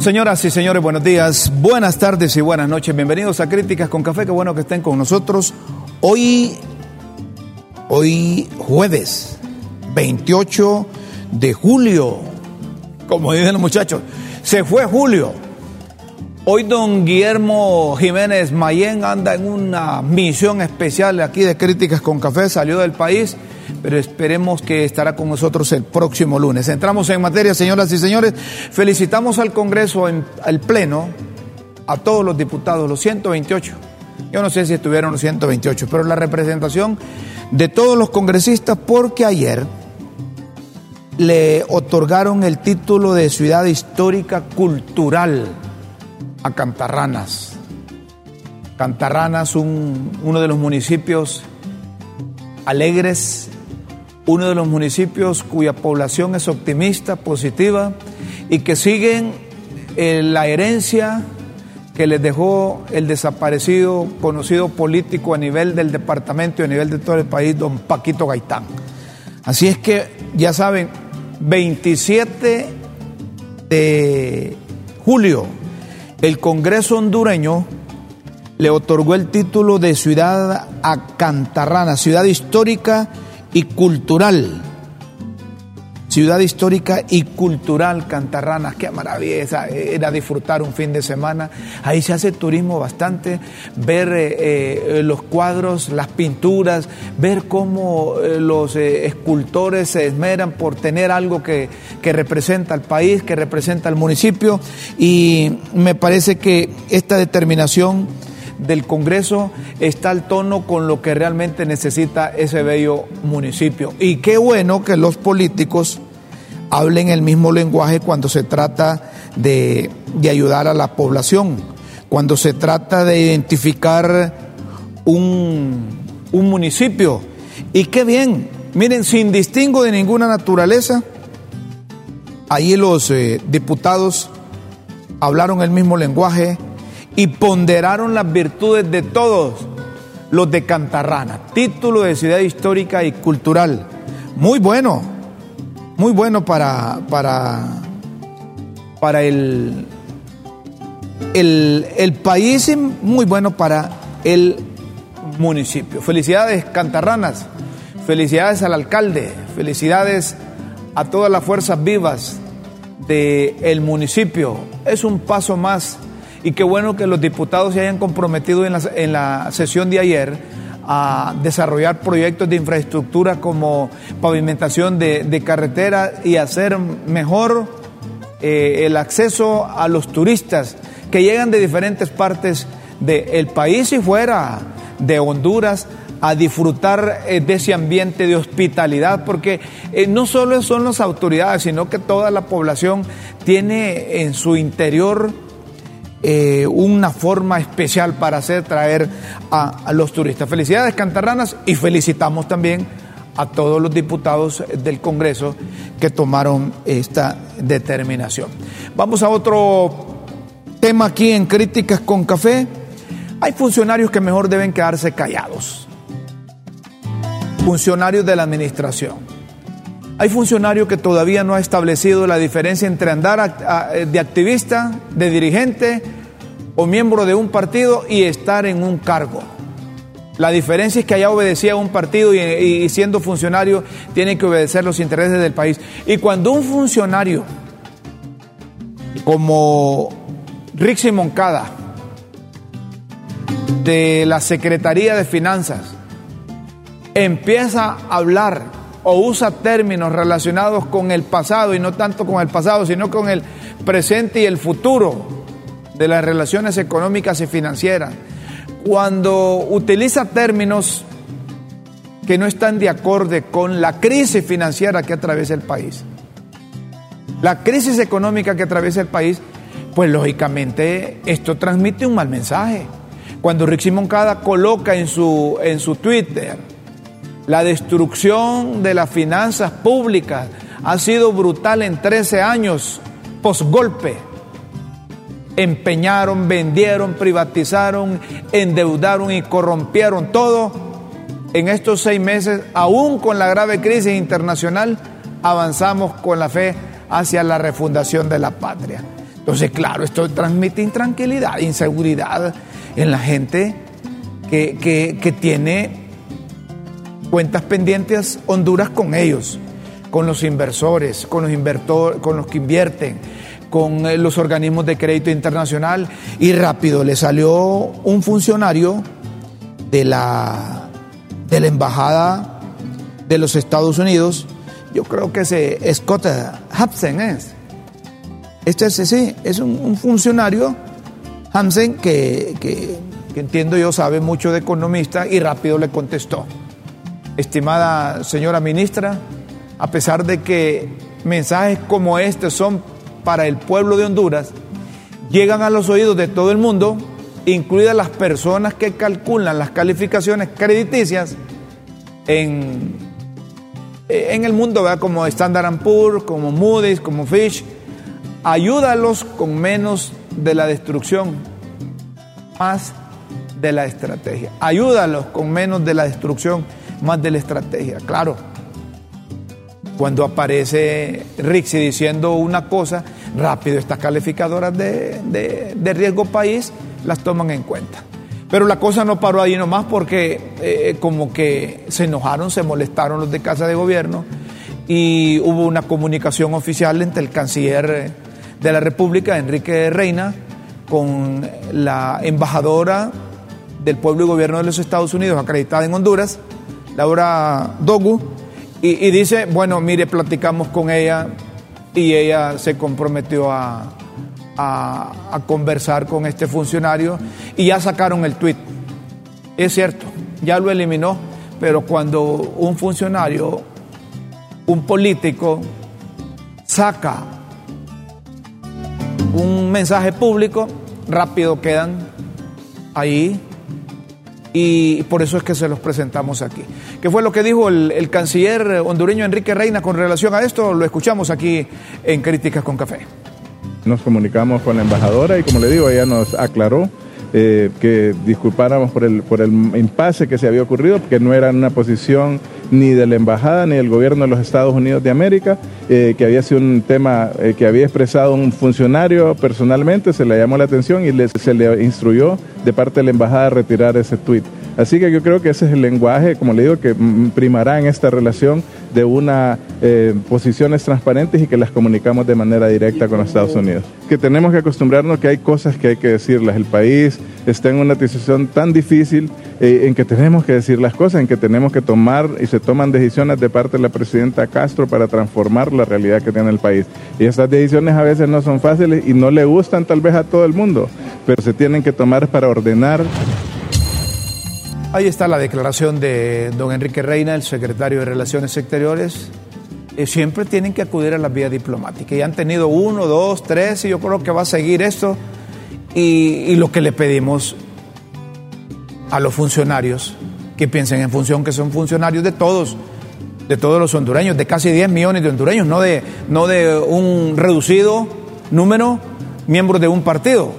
Señoras y señores, buenos días, buenas tardes y buenas noches. Bienvenidos a Críticas con Café. Qué bueno que estén con nosotros. Hoy, hoy jueves 28 de julio, como dicen los muchachos, se fue julio. Hoy don Guillermo Jiménez Mayén anda en una misión especial aquí de Críticas con Café, salió del país pero esperemos que estará con nosotros el próximo lunes. Entramos en materia, señoras y señores. Felicitamos al Congreso, al Pleno, a todos los diputados, los 128. Yo no sé si estuvieron los 128, pero la representación de todos los congresistas, porque ayer le otorgaron el título de ciudad histórica cultural a Cantarranas. Cantarranas, uno de los municipios alegres uno de los municipios cuya población es optimista, positiva y que siguen eh, la herencia que les dejó el desaparecido, conocido político a nivel del departamento y a nivel de todo el país, don Paquito Gaitán. Así es que, ya saben, 27 de julio, el Congreso hondureño le otorgó el título de ciudad a Cantarrana, ciudad histórica y cultural. Ciudad histórica y cultural Cantarranas, qué maravilla era disfrutar un fin de semana. Ahí se hace turismo bastante, ver eh, eh, los cuadros, las pinturas, ver cómo eh, los escultores se esmeran por tener algo que, que representa al país, que representa al municipio. Y me parece que esta determinación del Congreso está al tono con lo que realmente necesita ese bello municipio. Y qué bueno que los políticos hablen el mismo lenguaje cuando se trata de, ayudar a la población, cuando se trata de identificar un, municipio. Y qué bien, miren, sin distingo de ninguna naturaleza, ahí los eh, diputados hablaron el mismo lenguaje, y ponderaron las virtudes de todos los de Cantarrana. Título de ciudad histórica y cultural. Muy bueno, muy bueno para, para, para el, el, el país y muy bueno para el municipio. Felicidades, Cantarranas. Felicidades al alcalde. Felicidades a todas las fuerzas vivas del municipio. Es un paso más y qué bueno que los diputados se hayan comprometido en la, en la sesión de ayer a desarrollar proyectos de infraestructura como pavimentación de, de carretera y hacer mejor eh, el acceso a los turistas que llegan de diferentes partes del país y fuera de Honduras a disfrutar eh, de ese ambiente de hospitalidad, porque eh, no solo son las autoridades, sino que toda la población tiene en su interior eh, una forma especial para hacer traer a, los turistas. Felicidades Cantarranas y felicitamos también a todos los diputados del Congreso que tomaron esta determinación. Vamos a otro tema aquí en Críticas con Café. Hay funcionarios que mejor deben quedarse callados. Funcionarios de la administración. Hay funcionarios que todavía no ha establecido la diferencia entre andar de activista, de dirigente o miembro de un partido y estar en un cargo. La diferencia es que allá obedecía a un partido y, siendo funcionario tiene que obedecer los intereses del país. Y cuando un funcionario como Rixi Moncada de la Secretaría de Finanzas empieza a hablar o usa términos relacionados con el pasado y no tanto con el pasado, sino con el presente y el futuro de las relaciones económicas y financieras, cuando utiliza términos que no están de acorde con la crisis financiera que atraviesa el país, la crisis económica que atraviesa el país, pues lógicamente esto transmite un mal mensaje. Cuando Rick Moncada coloca en su, en su Twitter, la destrucción de las finanzas públicas ha sido brutal en 13 años post-golpe. Empeñaron, vendieron, privatizaron, endeudaron y corrompieron todo. En estos seis meses, aún con la grave crisis internacional, avanzamos con la fe hacia la refundación de la patria. Entonces, claro, esto transmite intranquilidad, inseguridad en la gente que, que tiene cuentas pendientes Honduras con ellos, con los inversores, con los, invertor, con los que invierten, con eh, los organismos de crédito internacional. Y rápido le salió un funcionario de la, de la embajada de los Estados Unidos, yo creo que ese Scott Hapsen es. Este es, sí, es un, funcionario, Hansen, que, que entiendo yo sabe mucho de economista y rápido le contestó estimada señora ministra, a pesar de que mensajes como este son para el pueblo de Honduras, llegan a los oídos de todo el mundo, incluidas las personas que calculan las calificaciones crediticias en, en el mundo, como Standard Poor's, como Moody's, como Fish. Ayúdalos con menos de la destrucción, más de la estrategia. Ayúdalos con menos de la destrucción más de la estrategia. Claro, cuando aparece Rixi diciendo una cosa, rápido estas calificadoras de, riesgo país las toman en cuenta. Pero la cosa no paró ahí nomás porque eh, como que se enojaron, se molestaron los de Casa de Gobierno y hubo una comunicación oficial entre el canciller de la República, Enrique Reina, con la embajadora del pueblo y gobierno de los Estados Unidos acreditada en Honduras, Laura Dogu, y, dice, bueno, mire, platicamos con ella y ella se comprometió a, a, conversar con este funcionario y ya sacaron el tuit. Es cierto, ya lo eliminó, pero cuando un funcionario, un político, saca un mensaje público, rápido quedan ahí y por eso es que se los presentamos aquí. ¿Qué fue lo que dijo el, canciller hondureño Enrique Reina con relación a esto? Lo escuchamos aquí en Críticas con Café. Nos comunicamos con la embajadora y como le digo, ella nos aclaró eh, que disculpáramos por el, por el impasse que se había ocurrido, que no era una posición ni de la embajada ni del gobierno de los Estados Unidos de América, eh, que había sido un tema eh, que había expresado un funcionario personalmente, se le llamó la atención y se le instruyó de parte de la embajada a retirar ese tuit. Así que yo creo que ese es el lenguaje, como le digo, que primará en esta relación de una eh, posiciones transparentes y que las comunicamos de manera directa con los Estados Unidos. Que tenemos que acostumbrarnos que hay cosas que hay que decirlas. El país está en una situación tan difícil eh, en que tenemos que decir las cosas, en que tenemos que tomar y se toman decisiones de parte de la presidenta Castro para transformar la realidad que tiene el país. Y esas decisiones a veces no son fáciles y no le gustan tal vez a todo el mundo, pero se tienen que tomar para ordenar Ahí está la declaración de don Enrique Reina, el secretario de Relaciones Exteriores. Eh, siempre tienen que acudir a la vía diplomática. Y han tenido uno, dos, tres, y yo creo que va a seguir esto. Y, lo que le pedimos a los funcionarios, que piensen en función que son funcionarios de todos, de todos los hondureños, de casi 10 millones de hondureños, no de, no de un reducido número miembros de un partido,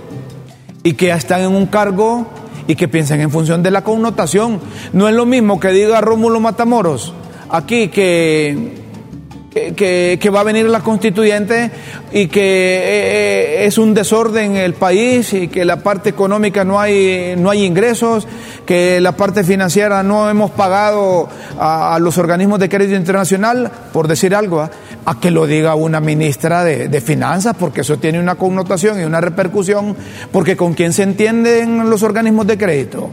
y que están en un cargo y que piensen en función de la connotación. No es lo mismo que diga Rómulo Matamoros aquí que que, va a venir la constituyente y que eh, eh, es un desorden en el país y que la parte económica no hay, no hay ingresos, que la parte financiera no hemos pagado a, los organismos de crédito internacional, por decir algo, ¿ah? a que lo diga una ministra de, de, finanzas, porque eso tiene una connotación y una repercusión, porque con quién se entienden los organismos de crédito,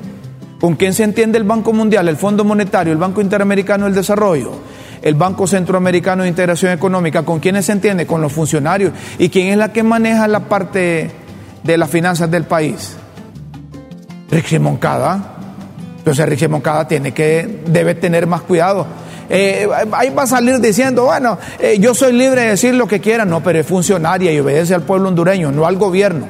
con quién se entiende el Banco Mundial, el Fondo Monetario, el Banco Interamericano del Desarrollo el Banco Centroamericano de Integración Económica, ¿con quiénes se entiende? Con los funcionarios. ¿Y quién es la que maneja la parte de las finanzas del país? Richie Moncada. Entonces Richie Moncada tiene que, debe tener más cuidado. Eh, ahí va a salir diciendo, bueno, eh, yo soy libre de decir lo que quiera, no, pero es funcionaria y obedece al pueblo hondureño, no al gobierno.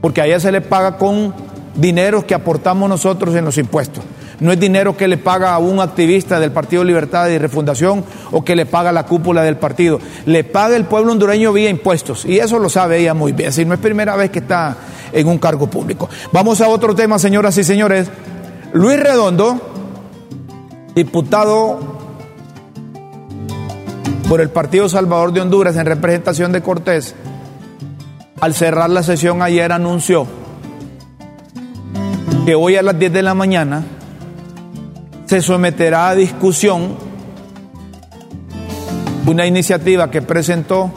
Porque a ella se le paga con dinero que aportamos nosotros en los impuestos. No es dinero que le paga a un activista del Partido Libertad y Refundación o que le paga la cúpula del partido. Le paga el pueblo hondureño vía impuestos. Y eso lo sabe ella muy bien. Si no es primera vez que está en un cargo público. Vamos a otro tema, señoras y señores. Luis Redondo, diputado por el Partido Salvador de Honduras en representación de Cortés, al cerrar la sesión ayer anunció que hoy a las 10 de la mañana se someterá a discusión una iniciativa que presentó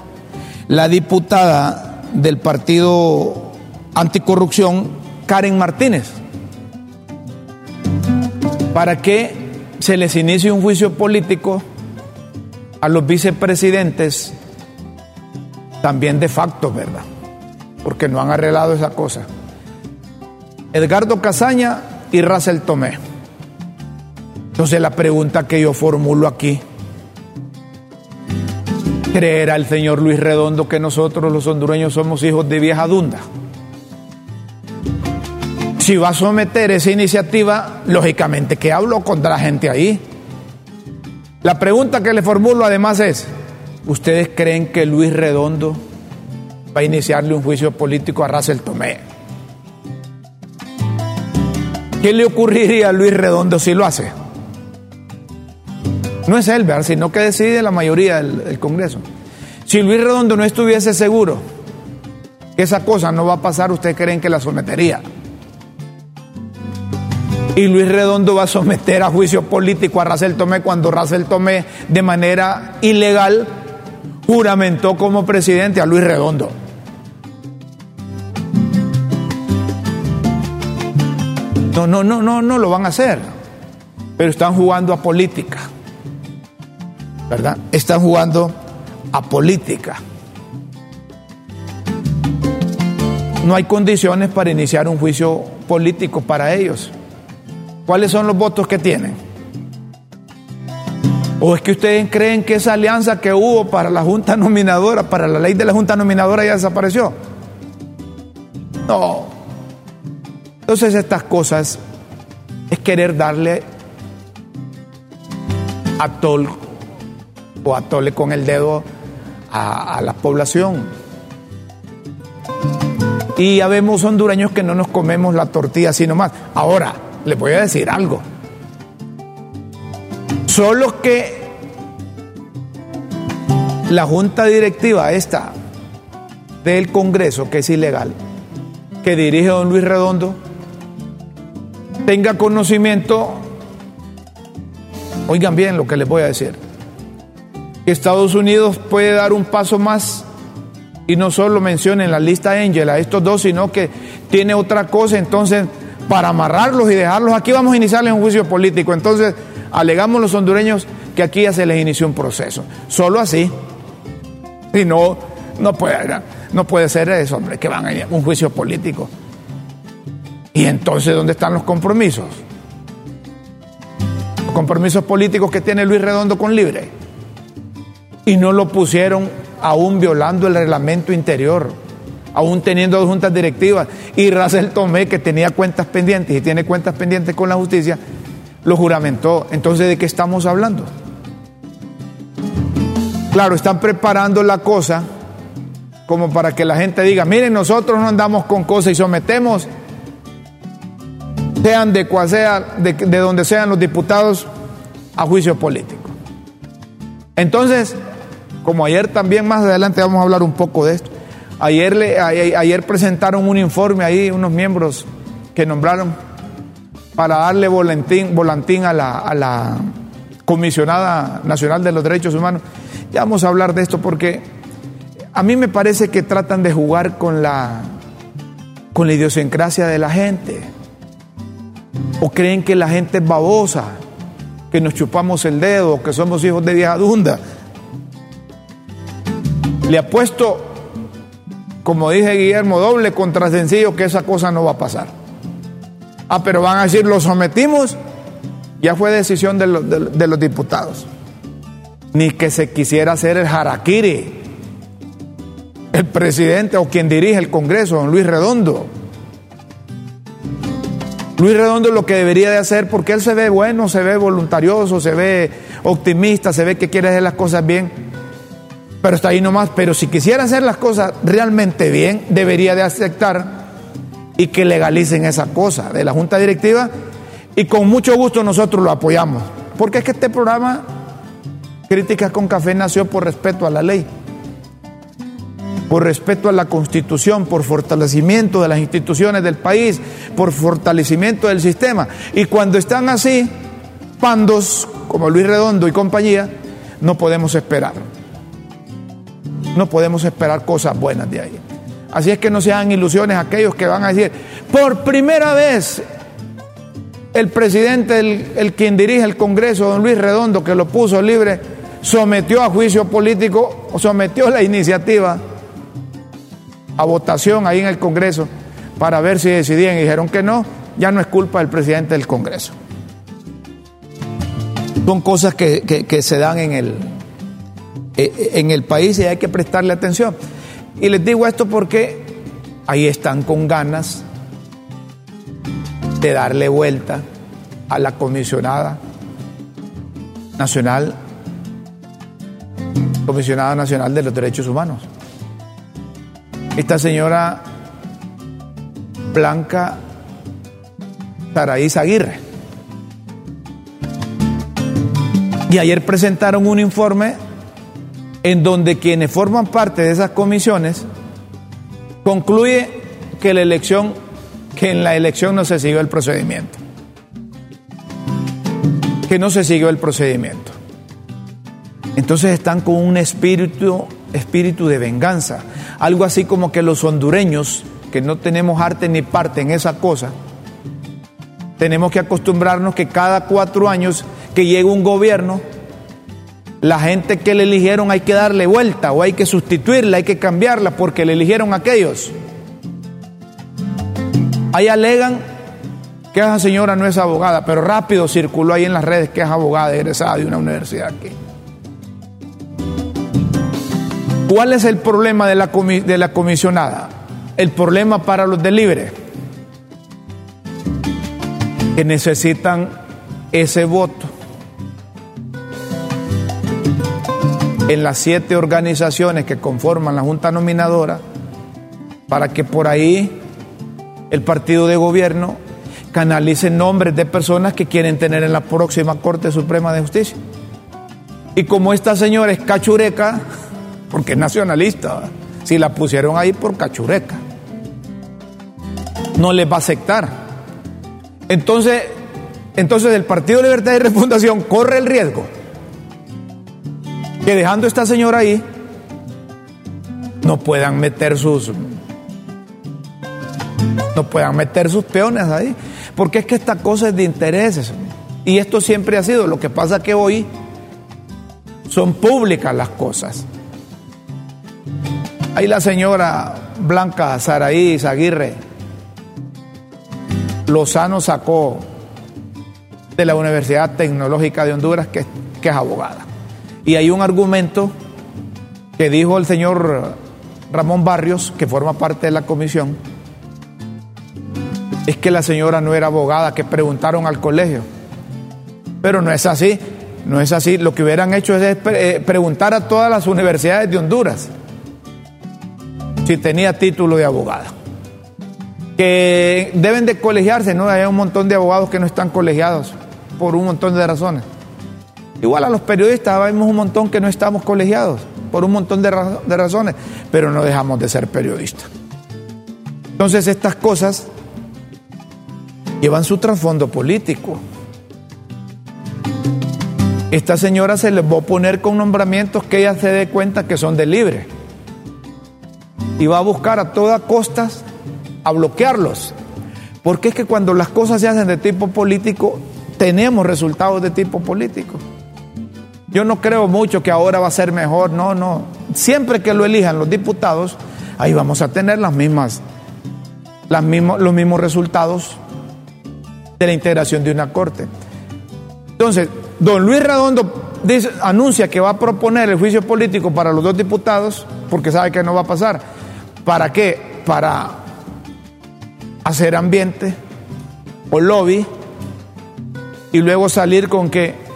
la diputada del Partido Anticorrupción, Karen Martínez, para que se les inicie un juicio político a los vicepresidentes, también de facto, ¿verdad? Porque no han arreglado esa cosa. Edgardo Casaña y Russell Tomé. Entonces la pregunta que yo formulo aquí, ¿creerá el señor Luis Redondo que nosotros los hondureños somos hijos de vieja dunda? Si va a someter esa iniciativa, lógicamente que hablo contra la gente ahí. La pregunta que le formulo además es, ¿ustedes creen que Luis Redondo va a iniciarle un juicio político a Russell Tomé? ¿Qué le ocurriría a Luis Redondo si lo hace? No es él, ¿verdad? sino que decide la mayoría del, Congreso. Si Luis Redondo no estuviese seguro que esa cosa no va a pasar, ¿ustedes creen que la sometería? Y Luis Redondo va a someter a juicio político a Racel Tomé cuando Racel Tomé de manera ilegal juramentó como presidente a Luis Redondo. No, no, no, no, no lo van a hacer. Pero están jugando a política. ¿Verdad? Están jugando a política. No hay condiciones para iniciar un juicio político para ellos. ¿Cuáles son los votos que tienen? ¿O es que ustedes creen que esa alianza que hubo para la Junta Nominadora, para la ley de la Junta Nominadora ya desapareció? No. Entonces estas cosas es querer darle a todo o atole con el dedo a, la población. Y ya vemos hondureños que no nos comemos la tortilla así nomás. Ahora, les voy a decir algo. Solo que la junta directiva esta del Congreso, que es ilegal, que dirige don Luis Redondo, tenga conocimiento, oigan bien lo que les voy a decir, Estados Unidos puede dar un paso más y no solo menciona en la lista Angel a estos dos, sino que tiene otra cosa, entonces para amarrarlos y dejarlos aquí vamos a iniciarles un juicio político. Entonces, alegamos los hondureños que aquí ya se les inició un proceso. Solo así. Y no, no puede, no puede ser eso, hombre, que van a un juicio político. Y entonces, ¿dónde están los compromisos? Los compromisos políticos que tiene Luis Redondo con Libre y no lo pusieron aún violando el reglamento interior, aún teniendo dos juntas directivas. Y Racel Tomé, que tenía cuentas pendientes y tiene cuentas pendientes con la justicia, lo juramentó. Entonces, ¿de qué estamos hablando? Claro, están preparando la cosa como para que la gente diga, miren, nosotros no andamos con cosas y sometemos, sean de cual sea, de donde sean los diputados, a juicio político. Entonces, como ayer también más adelante vamos a hablar un poco de esto, ayer, le, ayer presentaron un informe ahí, unos miembros que nombraron para darle volantín, volantín a, la, a la comisionada nacional de los derechos humanos. Ya vamos a hablar de esto porque a mí me parece que tratan de jugar con la, con la idiosincrasia de la gente. O creen que la gente es babosa, que nos chupamos el dedo, que somos hijos de vieja dunda. Le apuesto, como dije Guillermo, doble contra sencillo que esa cosa no va a pasar. Ah, pero van a decir, lo sometimos, ya fue decisión de, los diputados. Ni que se quisiera hacer el harakiri, el presidente o quien dirige el Congreso, don Luis Redondo. Luis Redondo lo que debería de hacer, porque él se ve bueno, se ve voluntarioso, se ve optimista, se ve que quiere hacer las cosas bien, pero está ahí nomás. Pero si quisiera hacer las cosas realmente bien, debería de aceptar y que legalicen esa cosa de la Junta Directiva y con mucho gusto nosotros lo apoyamos. Porque es que este programa, Críticas con Café, nació por respeto a la ley por respeto a la Constitución, por fortalecimiento de las instituciones del país, por fortalecimiento del sistema. Y cuando están así, pandos como Luis Redondo y compañía, no podemos esperar. No podemos esperar cosas buenas de ahí. Así es que no sean ilusiones aquellos que van a decir, por primera vez el presidente, el, quien dirige el Congreso, don Luis Redondo, que lo puso libre, sometió a juicio político, o sometió la iniciativa a votación ahí en el Congreso para ver si decidían y dijeron que no, ya no es culpa del presidente del Congreso. Son cosas que, se dan en el, en el país y hay que prestarle atención. Y les digo esto porque ahí están con ganas de darle vuelta a la comisionada nacional, comisionada nacional de los derechos humanos. Esta señora Blanca Saraís Aguirre. Y ayer presentaron un informe en donde quienes forman parte de esas comisiones concluye que la elección, que en la elección no se siguió el procedimiento. Que no se siguió el procedimiento. Entonces están con un espíritu, espíritu de venganza algo así como que los hondureños, que no tenemos arte ni parte en esa cosa, tenemos que acostumbrarnos que cada cuatro años que llega un gobierno, la gente que le eligieron hay que darle vuelta o hay que sustituirla, hay que cambiarla porque le eligieron aquellos. Ahí alegan que esa señora no es abogada, pero rápido circuló ahí en las redes que es abogada egresada de una universidad aquí. ¿Cuál es el problema de la, de la comisionada? El problema para los delibres. Que necesitan ese voto. En las siete organizaciones que conforman la Junta Nominadora, para que por ahí el partido de gobierno canalice nombres de personas que quieren tener en la próxima Corte Suprema de Justicia. Y como esta señora es cachureca, porque es nacionalista. Si la pusieron ahí por cachureca, no les va a aceptar. Entonces, entonces el Partido Libertad y Refundación corre el riesgo que dejando esta señora ahí, no puedan meter sus no puedan meter sus peones ahí, porque es que esta cosa es de intereses y esto siempre ha sido, lo que pasa que hoy son públicas las cosas. Ahí la señora Blanca Saraí Aguirre Lozano sacó de la Universidad Tecnológica de Honduras que, que es abogada. Y hay un argumento que dijo el señor Ramón Barrios, que forma parte de la comisión, es que la señora no era abogada, que preguntaron al colegio. Pero no es así, no es así. Lo que hubieran hecho es eh, preguntar a todas las universidades de Honduras si tenía título de abogada. Que deben de colegiarse, ¿no? Hay un montón de abogados que no están colegiados por un montón de razones. Igual a los periodistas, vemos un montón que no estamos colegiados por un montón de, razones, pero no dejamos de ser periodistas. Entonces estas cosas llevan su trasfondo político. Esta señora se les va a poner con nombramientos que ella se dé cuenta que son de libre. Y va a buscar a toda costa a bloquearlos. Porque es que cuando las cosas se hacen de tipo político, tenemos resultados de tipo político. Yo no creo mucho que ahora va a ser mejor, no, no. Siempre que lo elijan los diputados, ahí vamos a tener las mismas, las los mismos resultados de la integración de una corte. Entonces, don Luis Redondo anuncia que va a proponer el juicio político para los dos diputados, porque sabe que no va a pasar. ¿Para qué? Para hacer ambiente o lobby y luego salir con que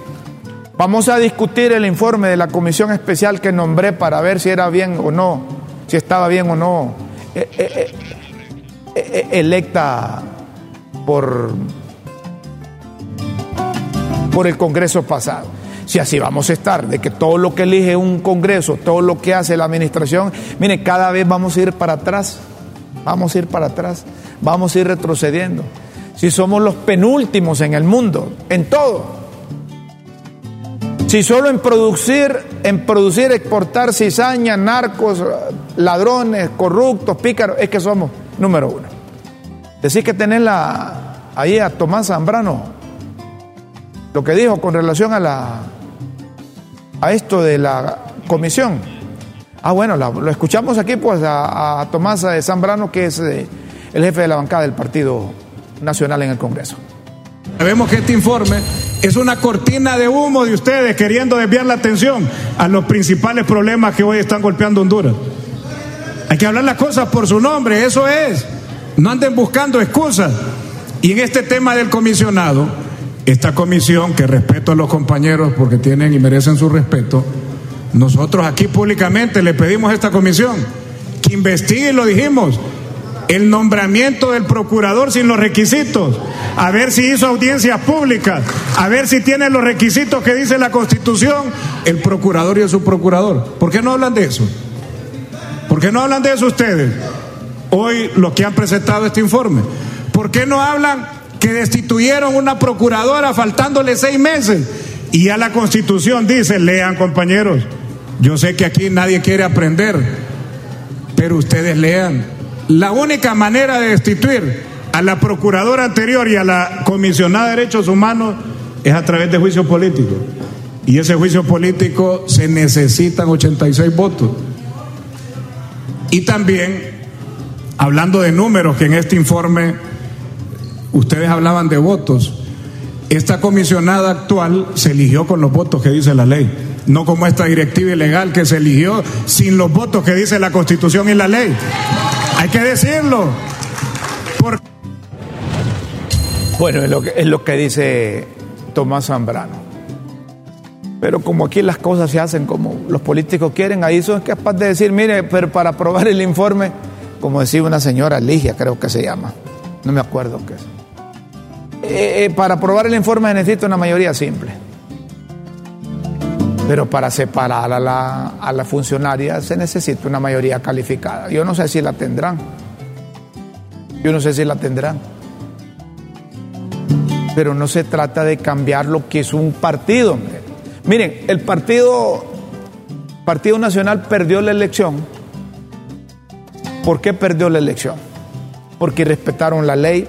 vamos a discutir el informe de la comisión especial que nombré para ver si era bien o no, si estaba bien o no eh, eh, eh, electa por por el Congreso pasado. Si así vamos a estar, de que todo lo que elige un Congreso, todo lo que hace la administración, mire, cada vez vamos a ir para atrás, vamos a ir para atrás, vamos a ir retrocediendo. Si somos los penúltimos en el mundo, en todo. Si solo en producir, en producir, exportar cizaña, narcos, ladrones, corruptos, pícaros, es que somos número uno. Decís que tenés la, ahí a Tomás Zambrano, lo que dijo con relación a la a esto de la comisión. Ah, bueno, lo escuchamos aquí pues a, Tomás Zambrano, que es eh, el jefe de la bancada del Partido Nacional en el Congreso. Sabemos que este informe es una cortina de humo de ustedes queriendo desviar la atención a los principales problemas que hoy están golpeando Honduras. Hay que hablar las cosas por su nombre, eso es. No anden buscando excusas. Y en este tema del comisionado, esta comisión, que respeto a los compañeros porque tienen y merecen su respeto, nosotros aquí públicamente le pedimos a esta comisión que investigue, lo dijimos, el nombramiento del procurador sin los requisitos, a ver si hizo audiencias públicas, a ver si tiene los requisitos que dice la Constitución, el procurador y el subprocurador. ¿Por qué no hablan de eso? ¿Por qué no hablan de eso ustedes? Hoy los que han presentado este informe. ¿Por qué no hablan que destituyeron una procuradora faltándole seis meses. Y ya la constitución dice, lean compañeros, yo sé que aquí nadie quiere aprender, pero ustedes lean. La única manera de destituir a la procuradora anterior y a la comisionada de derechos humanos es a través de juicio político. Y ese juicio político se necesitan 86 votos. Y también, hablando de números que en este informe Ustedes hablaban de votos. Esta comisionada actual se eligió con los votos que dice la ley, no como esta directiva ilegal que se eligió sin los votos que dice la Constitución y la ley. Hay que decirlo. Bueno, es lo, que, es lo que dice Tomás Zambrano. Pero como aquí las cosas se hacen como los políticos quieren, ahí son capaces de decir, mire, pero para aprobar el informe, como decía una señora Ligia, creo que se llama, no me acuerdo qué es. Eh, eh, para aprobar el informe necesita una mayoría simple. Pero para separar a la, a la funcionaria se necesita una mayoría calificada. Yo no sé si la tendrán. Yo no sé si la tendrán. Pero no se trata de cambiar lo que es un partido. Miren, el partido, partido Nacional perdió la elección. ¿Por qué perdió la elección? Porque respetaron la ley,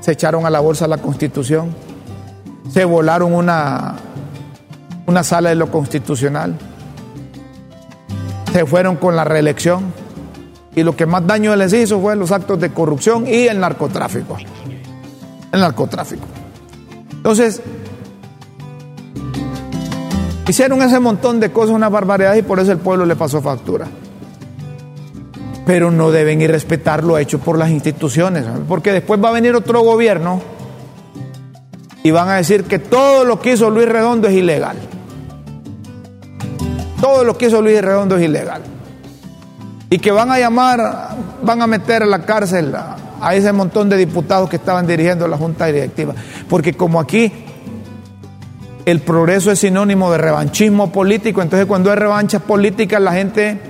se echaron a la bolsa la constitución, se volaron una, una sala de lo constitucional, se fueron con la reelección y lo que más daño les hizo fue los actos de corrupción y el narcotráfico. El narcotráfico. Entonces, hicieron ese montón de cosas, una barbaridad y por eso el pueblo le pasó factura pero no deben irrespetar lo hecho por las instituciones, porque después va a venir otro gobierno y van a decir que todo lo que hizo Luis Redondo es ilegal. Todo lo que hizo Luis Redondo es ilegal. Y que van a llamar, van a meter a la cárcel a, ese montón de diputados que estaban dirigiendo la Junta Directiva. Porque como aquí el progreso es sinónimo de revanchismo político, entonces cuando hay revancha política la gente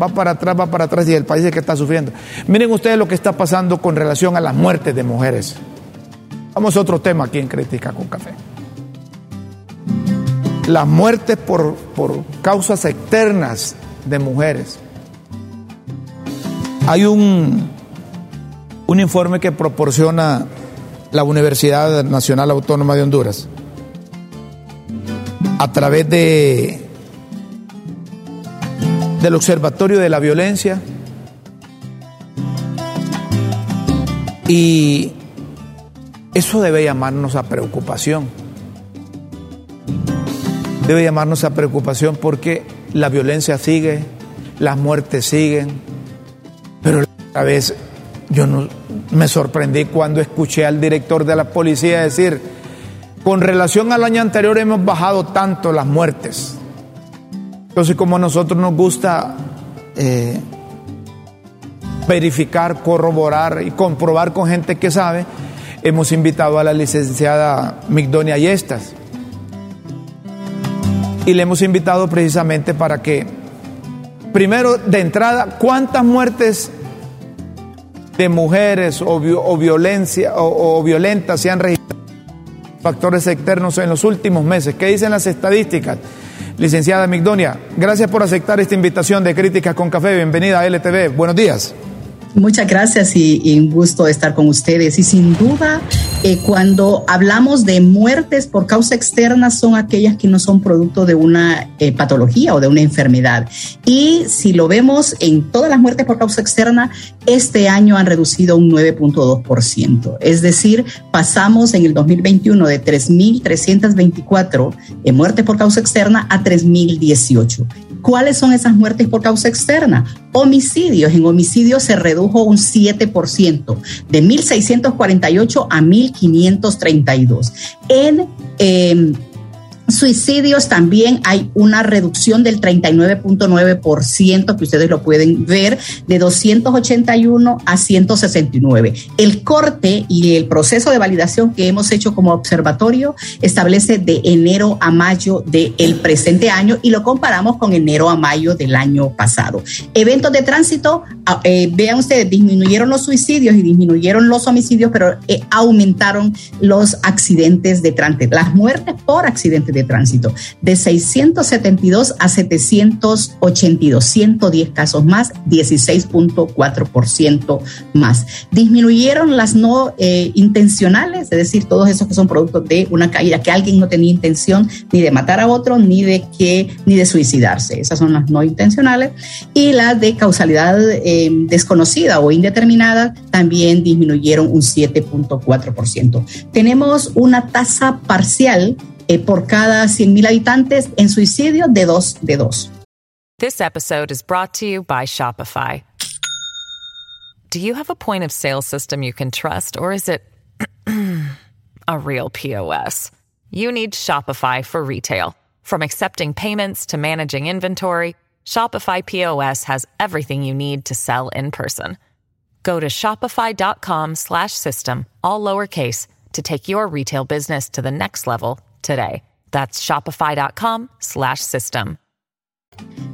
va para atrás, va para atrás y el país es que está sufriendo. Miren ustedes lo que está pasando con relación a las muertes de mujeres. Vamos a otro tema aquí en Crítica con Café. Las muertes por, por causas externas de mujeres. Hay un, un informe que proporciona la Universidad Nacional Autónoma de Honduras a través de del Observatorio de la Violencia y eso debe llamarnos a preocupación. Debe llamarnos a preocupación porque la violencia sigue, las muertes siguen, pero a vez yo no, me sorprendí cuando escuché al director de la policía decir, con relación al año anterior hemos bajado tanto las muertes. Entonces, como a nosotros nos gusta eh, verificar, corroborar y comprobar con gente que sabe, hemos invitado a la licenciada Migdonia Yestas. Y le hemos invitado precisamente para que, primero, de entrada, ¿cuántas muertes de mujeres o, violencia o, violentas se han registrado? Factores externos en los últimos meses. ¿Qué dicen las estadísticas? Licenciada Migdonia, gracias por aceptar esta invitación de Críticas con Café. Bienvenida a LTV. Buenos días. Muchas gracias y, un gusto estar con ustedes. Y sin duda, eh, cuando hablamos de muertes por causa externa, son aquellas que no son producto de una eh, patología o de una enfermedad. Y si lo vemos en todas las muertes por causa externa, este año han reducido un 9.2%. Es decir, pasamos en el 2021 de 3.324 eh, muertes por causa externa a 3.018. ¿Cuáles son esas muertes por causa externa? Homicidios. En homicidios se redujo un 7%, de 1.648 a 1.532. En eh, Suicidios también hay una reducción del 39.9% que ustedes lo pueden ver de 281 a 169. El corte y el proceso de validación que hemos hecho como observatorio establece de enero a mayo del presente año y lo comparamos con enero a mayo del año pasado. Eventos de tránsito, ah, eh, vean ustedes, disminuyeron los suicidios y disminuyeron los homicidios, pero eh, aumentaron los accidentes de tránsito, las muertes por accidentes de tránsito, de 672 a 782, 110 casos más, 16.4% más. Disminuyeron las no eh, intencionales, es decir, todos esos que son productos de una caída, que alguien no tenía intención ni de matar a otro, ni de que, ni de suicidarse. Esas son las no intencionales. Y las de causalidad eh, desconocida o indeterminada también disminuyeron un 7.4%. Tenemos una tasa parcial eh, por cada 100,000 habitantes en suicidio de de. This episode is brought to you by Shopify. Do you have a point of sale system you can trust or is it a real POS? You need Shopify for retail. From accepting payments to managing inventory, Shopify POS has everything you need to sell in person. Go to shopify.com/system all lowercase to take your retail business to the next level today. That's shopify.com slash system.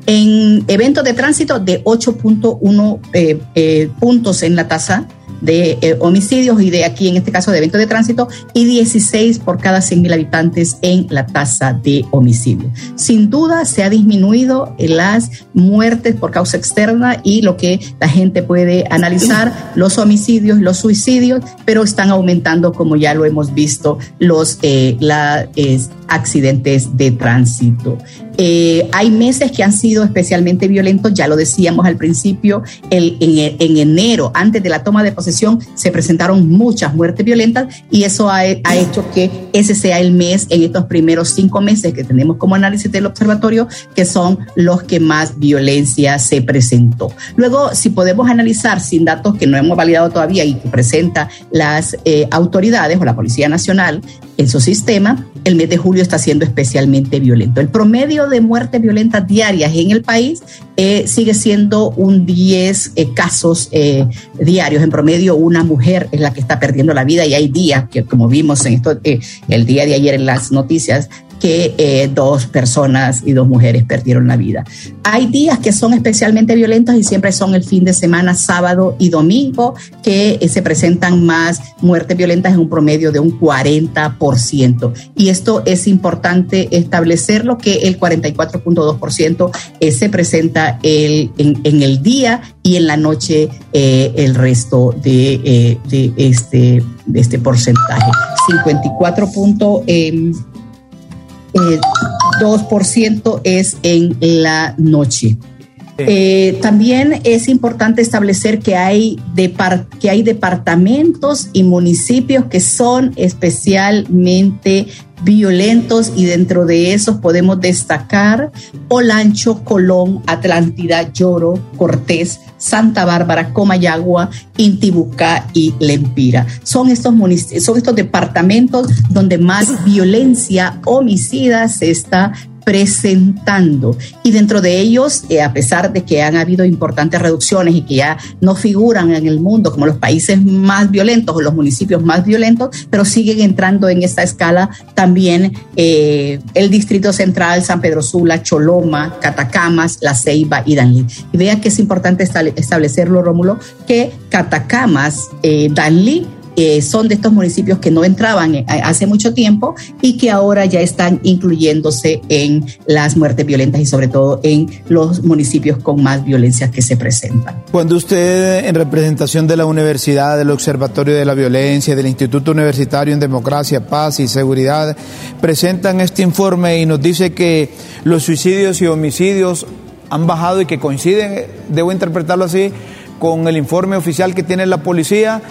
En eventos de tránsito de 8.1 eh, eh, puntos en la tasa de eh, homicidios y de aquí en este caso de eventos de tránsito y 16 por cada 100 mil habitantes en la tasa de homicidio. Sin duda se ha disminuido las muertes por causa externa y lo que la gente puede analizar, los homicidios, los suicidios, pero están aumentando como ya lo hemos visto los eh, la, accidentes de tránsito. Eh, hay meses que han sido especialmente violentos, ya lo decíamos al principio, en, enero, antes de la toma de posesión, se presentaron muchas muertes violentas y eso ha, ha, hecho que ese sea el mes en estos primeros cinco meses que tenemos como análisis del observatorio, que son los que más violencia se presentó. Luego, si podemos analizar sin datos que no hemos validado todavía y que presenta las eh, autoridades o la Policía Nacional en su sistema, el mes de julio está siendo especialmente violento. El promedio de muertes violentas diarias en el país eh, sigue siendo un 10 eh, casos eh, diarios. En promedio, una mujer es la que está perdiendo la vida y hay días que, como vimos en esto, el día de ayer en las noticias, que eh, dos personas y dos mujeres perdieron la vida. Hay días que son especialmente violentos y siempre son el fin de semana, sábado y domingo, que eh, se presentan más muertes violentas en un promedio de un 40%. Y esto es importante establecerlo, que el 44.2% eh, se presenta el, en, el día y en la noche el resto de, de, este, de este porcentaje. 54. 2% es en la noche. Eh, también es importante establecer que hay, que hay departamentos y municipios que son especialmente violentos y dentro de esos podemos destacar Olancho, Colón, Atlántida, Lloro, Cortés, Santa Bárbara, Comayagua, Intibucá y Lempira. Son estos, son estos departamentos donde más violencia homicida se está presentando. Y dentro de ellos, eh, a pesar de que han habido importantes reducciones y que ya no figuran en el mundo como los países más violentos o los municipios más violentos, pero siguen entrando en esta escala también eh, el Distrito Central, San Pedro Sula, Choloma, Catacamas, La Ceiba y Danlí. Y vea que es importante establecerlo, Rómulo, que Catacamas, eh, Danlí, son de estos municipios que no entraban eh, hace mucho tiempo y que ahora ya están incluyéndose en las muertes violentas y sobre todo en los municipios con más violencia que se presentan. Cuando usted en representación de la universidad, del Observatorio de la Violencia, del Instituto Universitario en Democracia, Paz y Seguridad, presentan este informe y nos dice que los suicidios y homicidios han bajado y que coinciden, debo interpretarlo así, con el informe oficial que tiene la policía.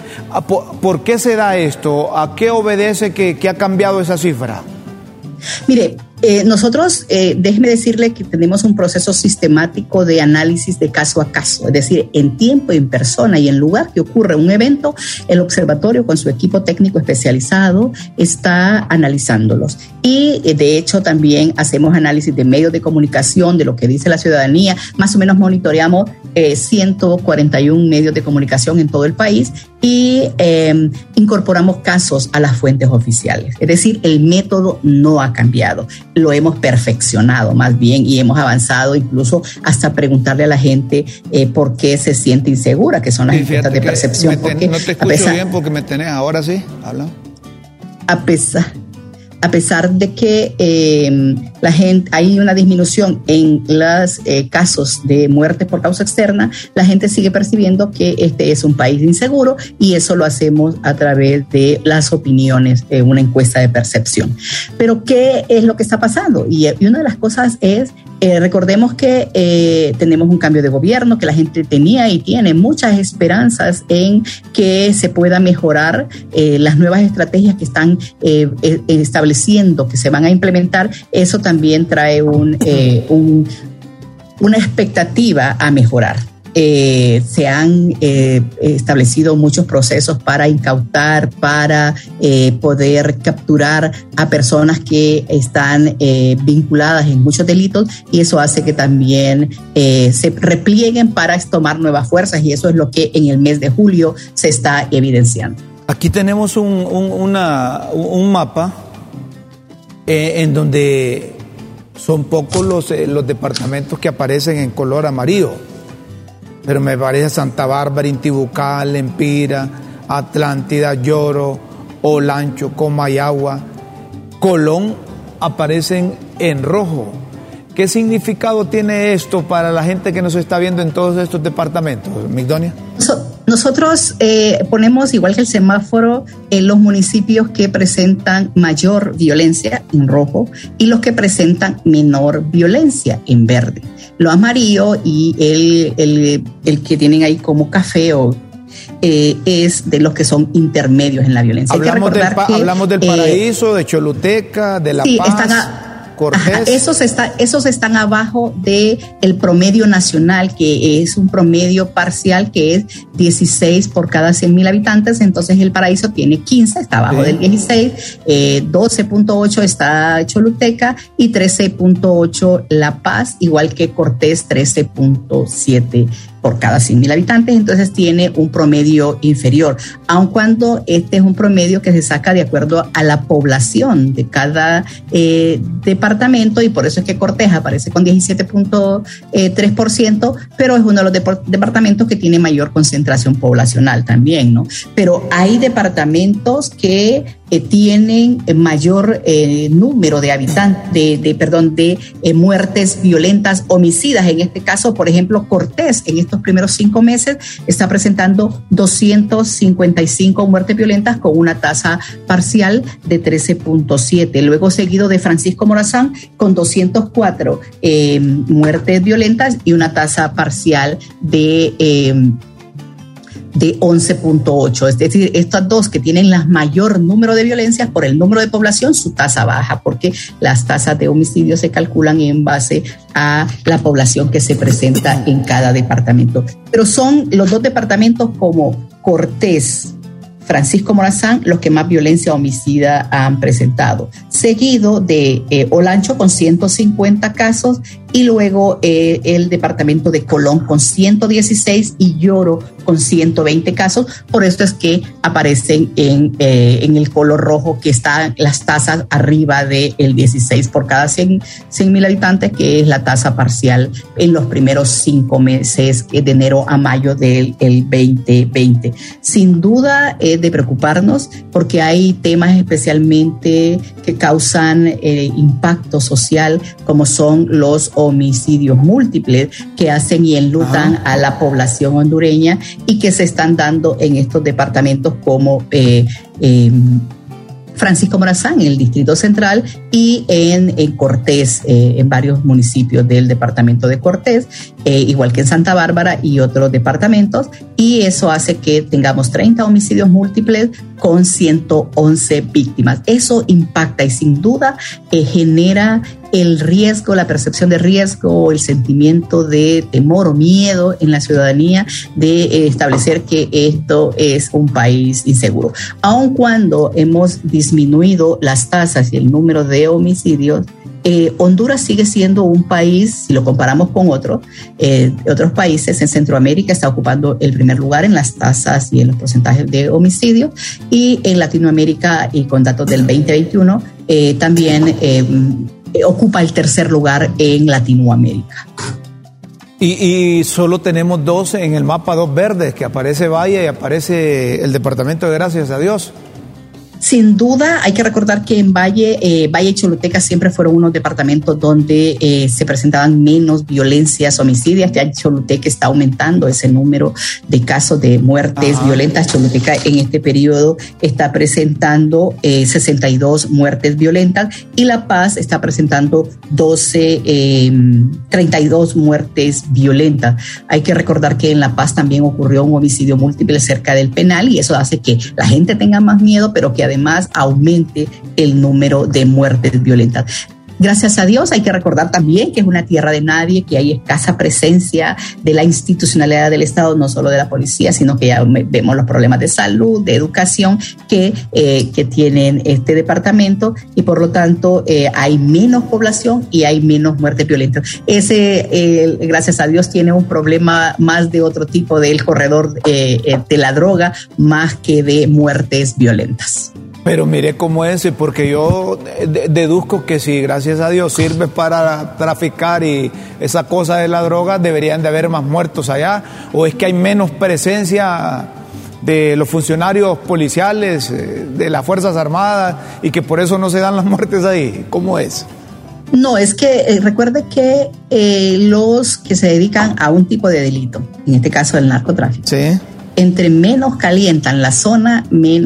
¿Por qué se da esto? ¿A qué obedece que, que ha cambiado esa cifra? Mire, eh, nosotros, eh, déjeme decirle que tenemos un proceso sistemático de análisis de caso a caso, es decir, en tiempo, en persona y en lugar que ocurre un evento, el observatorio con su equipo técnico especializado está analizándolos. Y eh, de hecho también hacemos análisis de medios de comunicación, de lo que dice la ciudadanía, más o menos monitoreamos 141 medios de comunicación en todo el país y em, incorporamos casos a las fuentes oficiales. Es decir, el método no ha cambiado, lo hemos perfeccionado más bien y hemos avanzado incluso hasta preguntarle a la gente eh, por qué se siente insegura, que son las encuestas de percepción. no te escucho bien porque me tenés, ahora sí, habla. A pesar, a pesar de que eh, la gente hay una disminución en los eh, casos de muerte por causa externa, la gente sigue percibiendo que este es un país inseguro y eso lo hacemos a través de las opiniones, una encuesta de percepción. Pero ¿qué es lo que está pasando? Y una de las cosas es eh, recordemos que eh, tenemos un cambio de gobierno, que la gente tenía y tiene muchas esperanzas en que se pueda mejorar eh, las nuevas estrategias que están estableciendo, que se van a implementar. Eso también trae un, una expectativa a mejorar. Eh, se han eh, establecido muchos procesos para incautar, para eh, poder capturar a personas que están vinculadas en muchos delitos y eso hace que también se replieguen para tomar nuevas fuerzas y eso es lo que en el mes de julio se está evidenciando. Aquí tenemos un, un mapa en donde son pocos los, los departamentos que aparecen en color amarillo pero me parece Santa Bárbara, Intibucá, Lempira, Atlántida, Lloro, Olancho, Comayagua, Colón aparecen en rojo. ¿Qué significado tiene esto para la gente que nos está viendo en todos estos departamentos, Migdonia? Nosotros eh, ponemos, igual que el semáforo, en los municipios que presentan mayor violencia en rojo y los que presentan menor violencia en verde. Lo amarillo y el, el, que tienen ahí como café o eh, es de los que son intermedios en la violencia. Hablamos, del, hablamos del, eh, paraíso, de Choluteca, de La sí, Paz. Están esos, está, esos están abajo del el promedio nacional, que es un promedio parcial que es 16 por cada 100 mil habitantes. Entonces el paraíso tiene 15, está abajo del 16, 12.8 eh, está Choluteca y 13.8 La Paz, igual que Cortés 13.7 por cada 100.000 habitantes, entonces tiene un promedio inferior, aun cuando este es un promedio que se saca de acuerdo a la población de cada eh, departamento y por eso es que Cortés aparece con 17.3%, pero es uno de los departamentos que tiene mayor concentración poblacional también, ¿no? Pero hay departamentos que eh, tienen mayor eh, número de habitantes, de, perdón, de eh, muertes violentas, homicidas. En este caso, por ejemplo, Cortés en estos primeros cinco meses está presentando 255 muertes violentas con una tasa parcial de 13.7. Luego seguido de Francisco Morazán con 204 muertes violentas y una tasa parcial de de 11.8. Es decir, estas dos que tienen el mayor número de violencias por el número de población, su tasa baja, porque las tasas de homicidio se calculan en base a la población que se presenta en cada departamento. Pero son los dos departamentos como Cortés, Francisco Morazán los que más violencia homicida han presentado, seguido de eh, Olancho con 150 casos y luego eh, el departamento de Colón con 116 y Lloro con 120 casos. Por esto es que aparecen en, eh, en el color rojo que están las tasas arriba del el 16 por cada 100 mil habitantes, que es la tasa parcial en los primeros cinco meses de enero a mayo del el 2020. Sin duda es de preocuparnos porque hay temas especialmente que causan eh, impacto social como son los homicidios múltiples que hacen y enlutan a la población hondureña y que se están dando en estos departamentos como eh, em, Francisco Morazán en el Distrito Central y en, Cortés, eh, en varios municipios del departamento de Cortés, eh, igual que en Santa Bárbara y otros departamentos. Y eso hace que tengamos 30 homicidios múltiples con 111 víctimas. Eso impacta y sin duda genera el riesgo, la percepción de riesgo, el sentimiento de temor o miedo en la ciudadanía de eh, establecer que esto es un país inseguro. Aun cuando hemos disminuido las tasas y el número de homicidios, eh, Honduras sigue siendo un país, si lo comparamos con otros, eh, otros países en Centroamérica, está ocupando el primer lugar en las tasas y en los porcentajes de homicidio, y en Latinoamérica, y con datos del 2021, también eh, ocupa el tercer lugar en Latinoamérica. Y, solo tenemos dos en el mapa, dos verdes, que aparece Valle y aparece el Departamento de Gracias a Dios. Sin duda, hay que recordar que en Valle, eh, Valle y Choluteca siempre fueron unos departamentos donde eh, se presentaban menos violencias homicidias. Ya Choluteca está aumentando ese número de casos de muertes violentas. Choluteca en este periodo está presentando 62 eh, muertes violentas y La Paz está presentando 12, 32 muertes violentas. Hay que recordar que en La Paz también ocurrió un homicidio múltiple cerca del penal y eso hace que la gente tenga más miedo, pero que además aumente el número de muertes violentas. Gracias a Dios hay que recordar también que es una tierra de nadie, que hay escasa presencia de la institucionalidad del Estado, no solo de la policía, sino que ya vemos los problemas de salud, de educación que, eh, que tienen este departamento y por lo tanto eh, hay menos población y hay menos muertes violentas. Ese, gracias a Dios, tiene un problema más de otro tipo del corredor eh, de la droga más que de muertes violentas. Pero mire cómo es, porque yo deduzco que si gracias a Dios sirve para traficar y esa cosa de la droga, deberían de haber más muertos allá, o es que hay menos presencia de los funcionarios policiales, eh, de las Fuerzas Armadas, y que por eso no se dan las muertes ahí. ¿Cómo es? No, es que eh, recuerde que eh, los que se dedican a un tipo de delito, en este caso el narcotráfico, ¿Sí? Entre menos calientan la zona